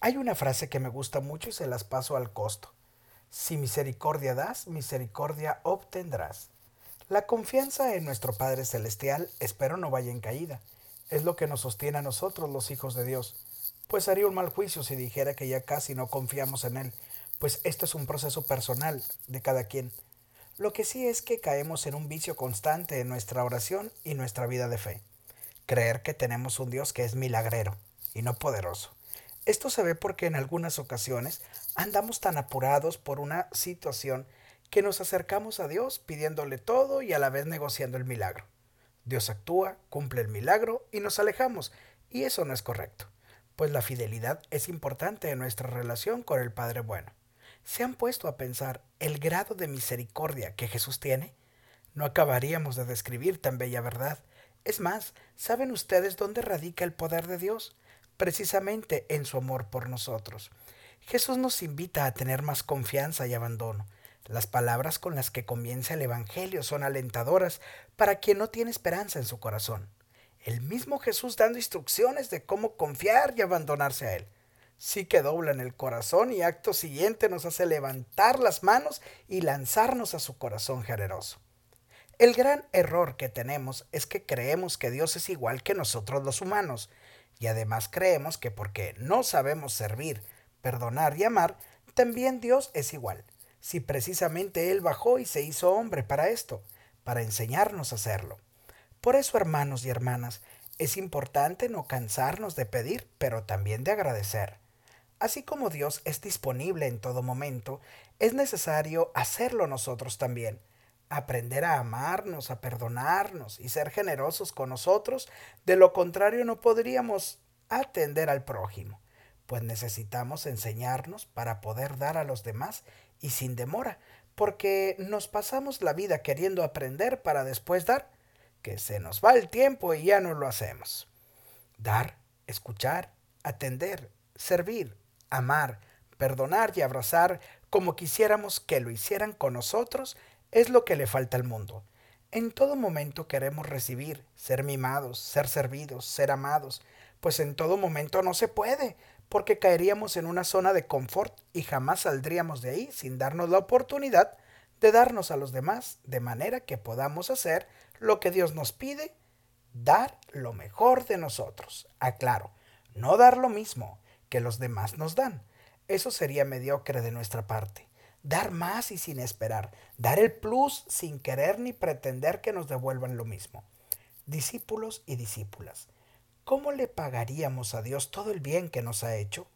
Hay una frase que me gusta mucho y se las paso al costo. Si misericordia das, misericordia obtendrás. La confianza en nuestro Padre Celestial espero no vaya en caída. Es lo que nos sostiene a nosotros los hijos de Dios. Pues haría un mal juicio si dijera que ya casi no confiamos en Él, pues esto es un proceso personal de cada quien. Lo que sí es que caemos en un vicio constante en nuestra oración y nuestra vida de fe. Creer que tenemos un Dios que es milagrero y no poderoso esto se ve porque en algunas ocasiones andamos tan apurados por una situación que nos acercamos a Dios pidiéndole todo y a la vez negociando el milagro. Dios actúa, cumple el milagro y nos alejamos, y eso no es correcto, pues la fidelidad es importante en nuestra relación con el Padre Bueno. ¿Se han puesto a pensar el grado de misericordia que Jesús tiene? No acabaríamos de describir tan bella verdad. Es más, ¿saben ustedes dónde radica el poder de Dios? Precisamente en su amor por nosotros. Jesús nos invita a tener más confianza y abandono. Las palabras con las que comienza el Evangelio son alentadoras para quien no tiene esperanza en su corazón. El mismo Jesús dando instrucciones de cómo confiar y abandonarse a Él. Sí que dobla en el corazón y acto siguiente nos hace levantar las manos y lanzarnos a su corazón generoso. El gran error que tenemos es que creemos que Dios es igual que nosotros los humanos y además creemos que porque no sabemos servir, perdonar y amar, también Dios es igual, si precisamente Él bajó y se hizo hombre para esto, para enseñarnos a hacerlo. Por eso, hermanos y hermanas, es importante no cansarnos de pedir, pero también de agradecer. Así como Dios es disponible en todo momento, es necesario hacerlo nosotros también aprender a amarnos, a perdonarnos y ser generosos con nosotros. De lo contrario no podríamos atender al prójimo, pues necesitamos enseñarnos para poder dar a los demás y sin demora, porque nos pasamos la vida queriendo aprender para después dar, que se nos va el tiempo y ya no lo hacemos. Dar, escuchar, atender, servir, amar, perdonar y abrazar como quisiéramos que lo hicieran con nosotros es lo que le falta al mundo. En todo momento queremos recibir, ser mimados, ser servidos, ser amados, pues en todo momento no se puede, porque caeríamos en una zona de confort y jamás saldríamos de ahí sin darnos la oportunidad de darnos a los demás de manera que podamos hacer lo que Dios nos pide, dar lo mejor de nosotros. Aclaro, no dar lo mismo que los demás nos dan. Eso sería mediocre de nuestra parte dar más y sin esperar, dar el plus sin querer ni pretender que nos devuelvan lo mismo. Discípulos y discípulas, ¿cómo le pagaríamos a Dios todo el bien que nos ha hecho?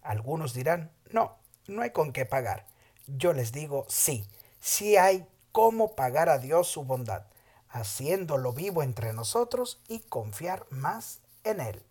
Algunos dirán, no, no hay con qué pagar. Yo les digo, sí, sí hay cómo pagar a Dios su bondad, haciéndolo vivo entre nosotros y confiar más en Él.